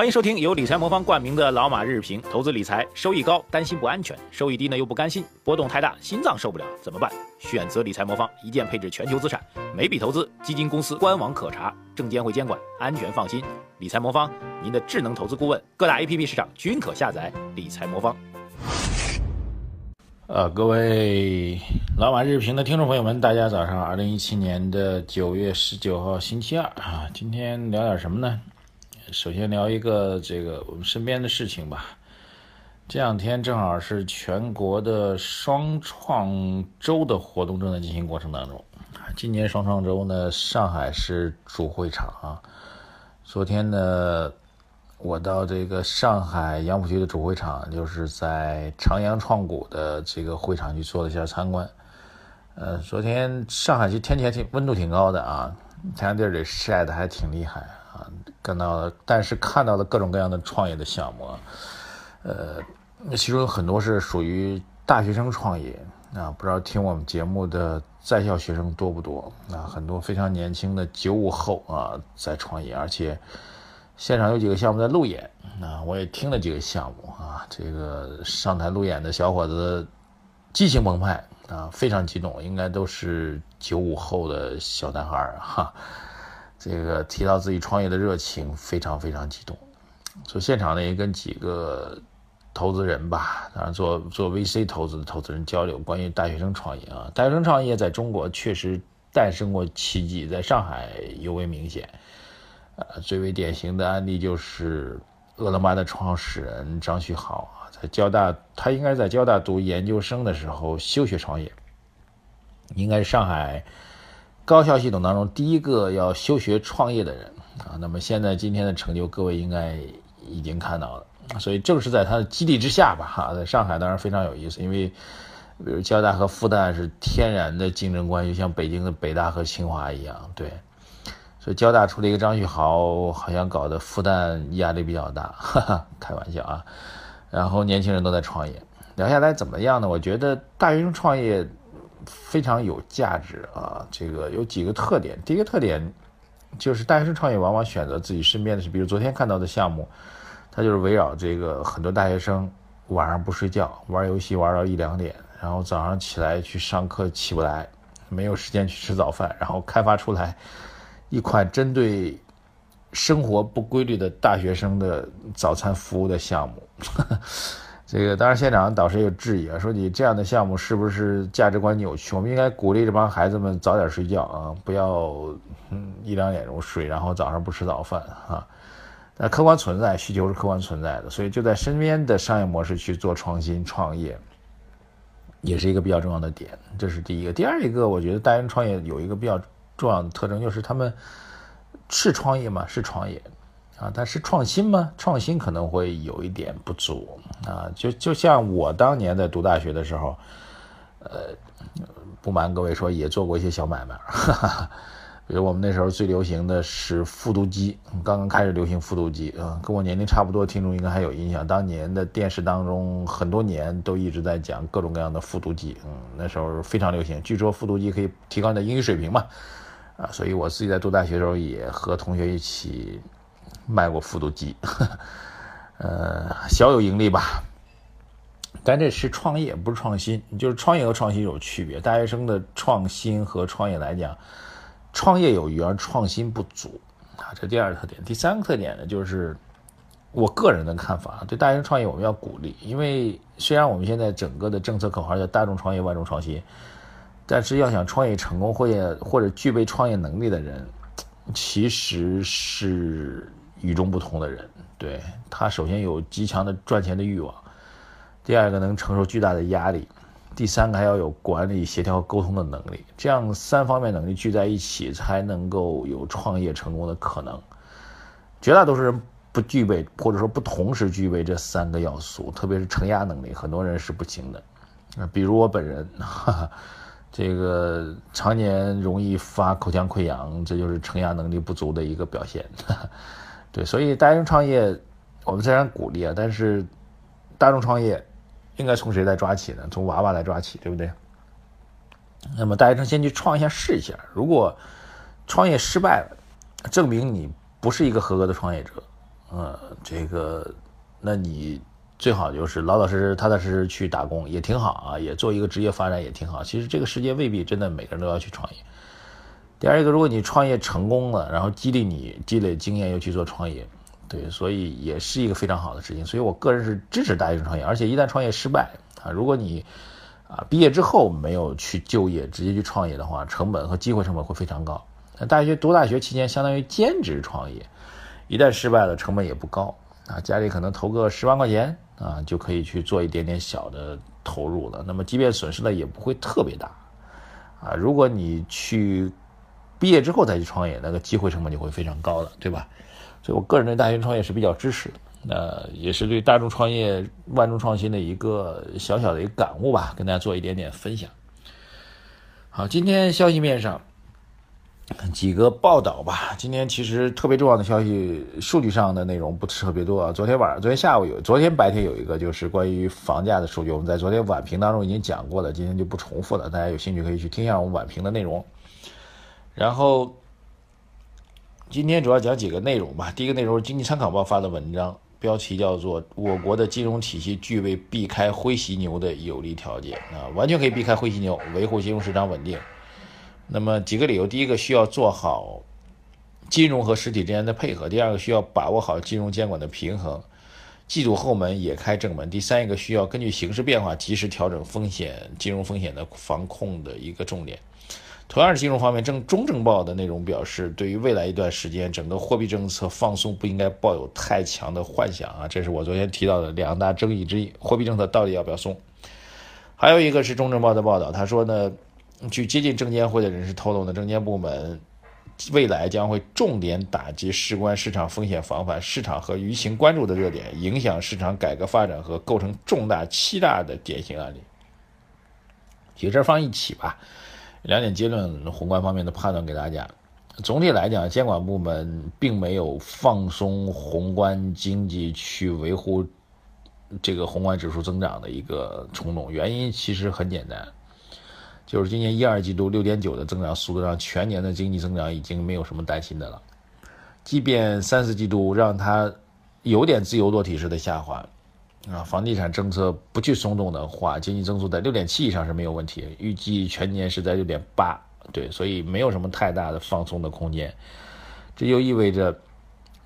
欢迎收听由理财魔方冠名的老马日评。投资理财收益高，担心不安全；收益低呢又不甘心，波动太大，心脏受不了，怎么办？选择理财魔方，一键配置全球资产，每笔投资基金公司官网可查，证监会监管，安全放心。理财魔方，您的智能投资顾问，各大 APP 市场均可下载。理财魔方。呃，各位老马日评的听众朋友们，大家早上，二零一七年的九月十九号星期二啊，今天聊点什么呢？首先聊一个这个我们身边的事情吧。这两天正好是全国的双创周的活动正在进行过程当中。今年双创周呢，上海是主会场啊。昨天呢，我到这个上海杨浦区的主会场，就是在长阳创谷的这个会场去做了一下参观。呃，昨天上海其实天气还挺温度挺高的啊，太阳地儿里晒的还挺厉害。看到了，但是看到了各种各样的创业的项目，呃，其中有很多是属于大学生创业啊，不知道听我们节目的在校学生多不多啊？很多非常年轻的九五后啊在创业，而且现场有几个项目在路演啊，我也听了几个项目啊，这个上台路演的小伙子激情澎湃啊，非常激动，应该都是九五后的小男孩哈。这个提到自己创业的热情，非常非常激动。所以现场呢也跟几个投资人吧，当然做做 VC 投资的投资人交流，关于大学生创业啊，大学生创业在中国确实诞生过奇迹，在上海尤为明显。呃，最为典型的案例就是饿了么的创始人张旭豪啊，在交大，他应该在交大读研究生的时候休学创业，应该是上海。高校系统当中第一个要休学创业的人啊，那么现在今天的成就，各位应该已经看到了。所以正是在他的激励之下吧，哈，在上海当然非常有意思，因为比如交大和复旦是天然的竞争关系，像北京的北大和清华一样，对。所以交大出了一个张旭豪，好像搞得复旦压力比较大，哈哈，开玩笑啊。然后年轻人都在创业，聊下来怎么样呢？我觉得大学生创业。非常有价值啊！这个有几个特点。第一个特点就是大学生创业往往选择自己身边的是，比如昨天看到的项目，它就是围绕这个很多大学生晚上不睡觉，玩游戏玩到一两点，然后早上起来去上课起不来，没有时间去吃早饭，然后开发出来一款针对生活不规律的大学生的早餐服务的项目。这个当然，现场导师有质疑啊，说你这样的项目是不是价值观扭曲？我们应该鼓励这帮孩子们早点睡觉啊，不要嗯一两点钟睡，然后早上不吃早饭啊。那客观存在需求是客观存在的，所以就在身边的商业模式去做创新创业，也是一个比较重要的点。这是第一个。第二一个，我觉得大学创业有一个比较重要的特征，就是他们是创业吗？是创业。啊，但是创新吗？创新可能会有一点不足啊。就就像我当年在读大学的时候，呃，不瞒各位说，也做过一些小买卖。哈哈，比如我们那时候最流行的是复读机，刚刚开始流行复读机啊。跟我年龄差不多听众应该还有印象，当年的电视当中很多年都一直在讲各种各样的复读机，嗯，那时候非常流行。据说复读机可以提高你的英语水平嘛，啊，所以我自己在读大学的时候也和同学一起。卖过复读机，呃，小有盈利吧。但这是创业，不是创新。就是创业和创新有区别。大学生的创新和创业来讲，创业有余而创新不足啊，这第二个特点。第三个特点呢，就是我个人的看法，对大学生创业我们要鼓励，因为虽然我们现在整个的政策口号叫“大众创业，万众创新”，但是要想创业成功，或者或者具备创业能力的人，其实是。与众不同的人，对他首先有极强的赚钱的欲望，第二个能承受巨大的压力，第三个还要有管理、协调、沟通的能力。这样三方面能力聚在一起，才能够有创业成功的可能。绝大多数人不具备，或者说不同时具备这三个要素，特别是承压能力，很多人是不行的。比如我本人，哈哈，这个常年容易发口腔溃疡，这就是承压能力不足的一个表现。对，所以大学生创业，我们虽然鼓励啊，但是大众创业应该从谁来抓起呢？从娃娃来抓起，对不对？那么大学生先去创一下试一下，如果创业失败了，证明你不是一个合格的创业者，呃，这个，那你最好就是老老实实、踏踏实实去打工，也挺好啊，也做一个职业发展也挺好。其实这个世界未必真的每个人都要去创业。第二个，如果你创业成功了，然后激励你积累经验又去做创业，对，所以也是一个非常好的事情。所以我个人是支持大学生创业，而且一旦创业失败啊，如果你啊毕业之后没有去就业，直接去创业的话，成本和机会成本会非常高。那大学读大学期间相当于兼职创业，一旦失败了，成本也不高啊，家里可能投个十万块钱啊，就可以去做一点点小的投入了。那么即便损失了也不会特别大啊。如果你去毕业之后再去创业，那个机会成本就会非常高了，对吧？所以我个人对大学生创业是比较支持的，那也是对大众创业、万众创新的一个小小的一个感悟吧，跟大家做一点点分享。好，今天消息面上。几个报道吧。今天其实特别重要的消息，数据上的内容不是特别多啊。昨天晚上、昨天下午有，昨天白天有一个，就是关于房价的数据。我们在昨天晚评当中已经讲过了，今天就不重复了。大家有兴趣可以去听一下我们晚评的内容。然后今天主要讲几个内容吧。第一个内容是《经济参考报》发的文章，标题叫做《我国的金融体系具备避开灰犀牛的有利条件》啊，完全可以避开灰犀牛，维护金融市场稳定。那么几个理由：第一个需要做好金融和实体之间的配合；第二个需要把握好金融监管的平衡，既堵后门也开正门；第三一个需要根据形势变化及时调整风险、金融风险的防控的一个重点。同样是金融方面，正中证报的内容表示，对于未来一段时间整个货币政策放松不应该抱有太强的幻想啊！这是我昨天提到的两大争议之一：货币政策到底要不要松？还有一个是中证报的报道，他说呢。据接近证监会的人士透露呢，证监部门未来将会重点打击事关市场风险防范、市场和舆情关注的热点，影响市场改革发展和构成重大欺诈的典型案例。几个事放一起吧，两点结论，宏观方面的判断给大家。总体来讲，监管部门并没有放松宏观经济去维护这个宏观指数增长的一个冲动，原因其实很简单。就是今年一二季度六点九的增长速度，让全年的经济增长已经没有什么担心的了。即便三四季度让它有点自由落体式的下滑，啊，房地产政策不去松动的话，经济增速在六点七以上是没有问题。预计全年是在六点八，对，所以没有什么太大的放松的空间。这就意味着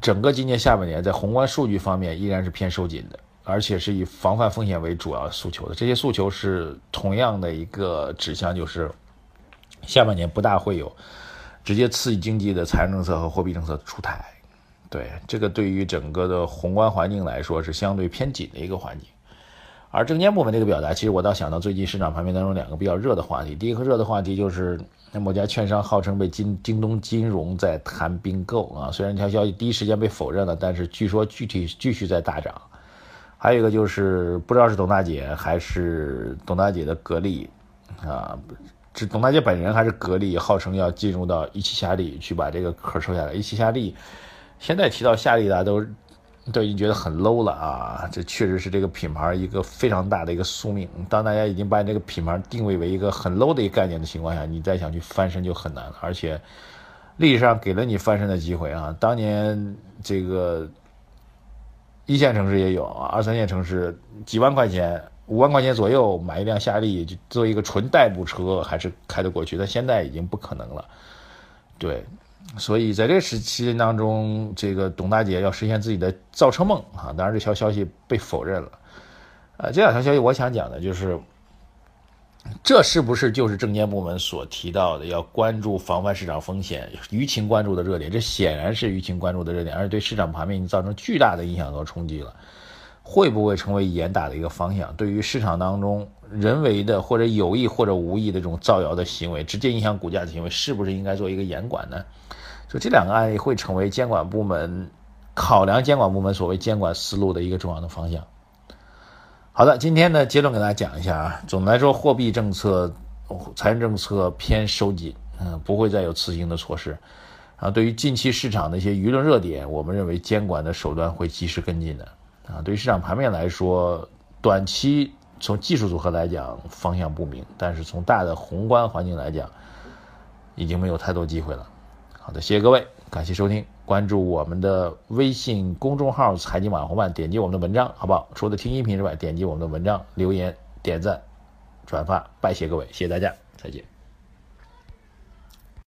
整个今年下半年在宏观数据方面依然是偏收紧的。而且是以防范风险为主要诉求的，这些诉求是同样的一个指向，就是下半年不大会有直接刺激经济的财政政策和货币政策出台。对这个，对于整个的宏观环境来说是相对偏紧的一个环境。而证监部门这个表达，其实我倒想到最近市场盘面当中两个比较热的话题。第一个热的话题就是某家券商号称被京京东金融在谈并购啊，虽然这条消息第一时间被否认了，但是据说具体继续在大涨。还有一个就是不知道是董大姐还是董大姐的格力，啊，是董大姐本人还是格力，号称要进入到一汽夏利去把这个壳收下来。一汽夏利现在提到夏利，大家都都已经觉得很 low 了啊，这确实是这个品牌一个非常大的一个宿命。当大家已经把这个品牌定位为一个很 low 的一个概念的情况下，你再想去翻身就很难了。而且历史上给了你翻身的机会啊，当年这个。一线城市也有啊，二三线城市几万块钱、五万块钱左右买一辆夏利，就做一个纯代步车，还是开得过去。但现在已经不可能了，对。所以在这时期当中，这个董大姐要实现自己的造车梦啊，当然这条消息被否认了。呃，这两条消息我想讲的就是。这是不是就是证监部门所提到的要关注防范市场风险、舆情关注的热点？这显然是舆情关注的热点，而且对市场盘面已经造成巨大的影响和冲击了。会不会成为严打的一个方向？对于市场当中人为的或者有意或者无意的这种造谣的行为，直接影响股价的行为，是不是应该做一个严管呢？就这两个案例会成为监管部门考量监管部门所谓监管思路的一个重要的方向。好的，今天的结论给大家讲一下啊。总的来说，货币政策、财政政策偏收紧，嗯，不会再有刺激性的措施。啊，对于近期市场的一些舆论热点，我们认为监管的手段会及时跟进的。啊，对于市场盘面来说，短期从技术组合来讲方向不明，但是从大的宏观环境来讲，已经没有太多机会了。好的，谢谢各位。感谢收听，关注我们的微信公众号“财经网红办”，点击我们的文章，好不好？除了听音频之外，点击我们的文章留言、点赞、转发，拜谢各位，谢谢大家，再见。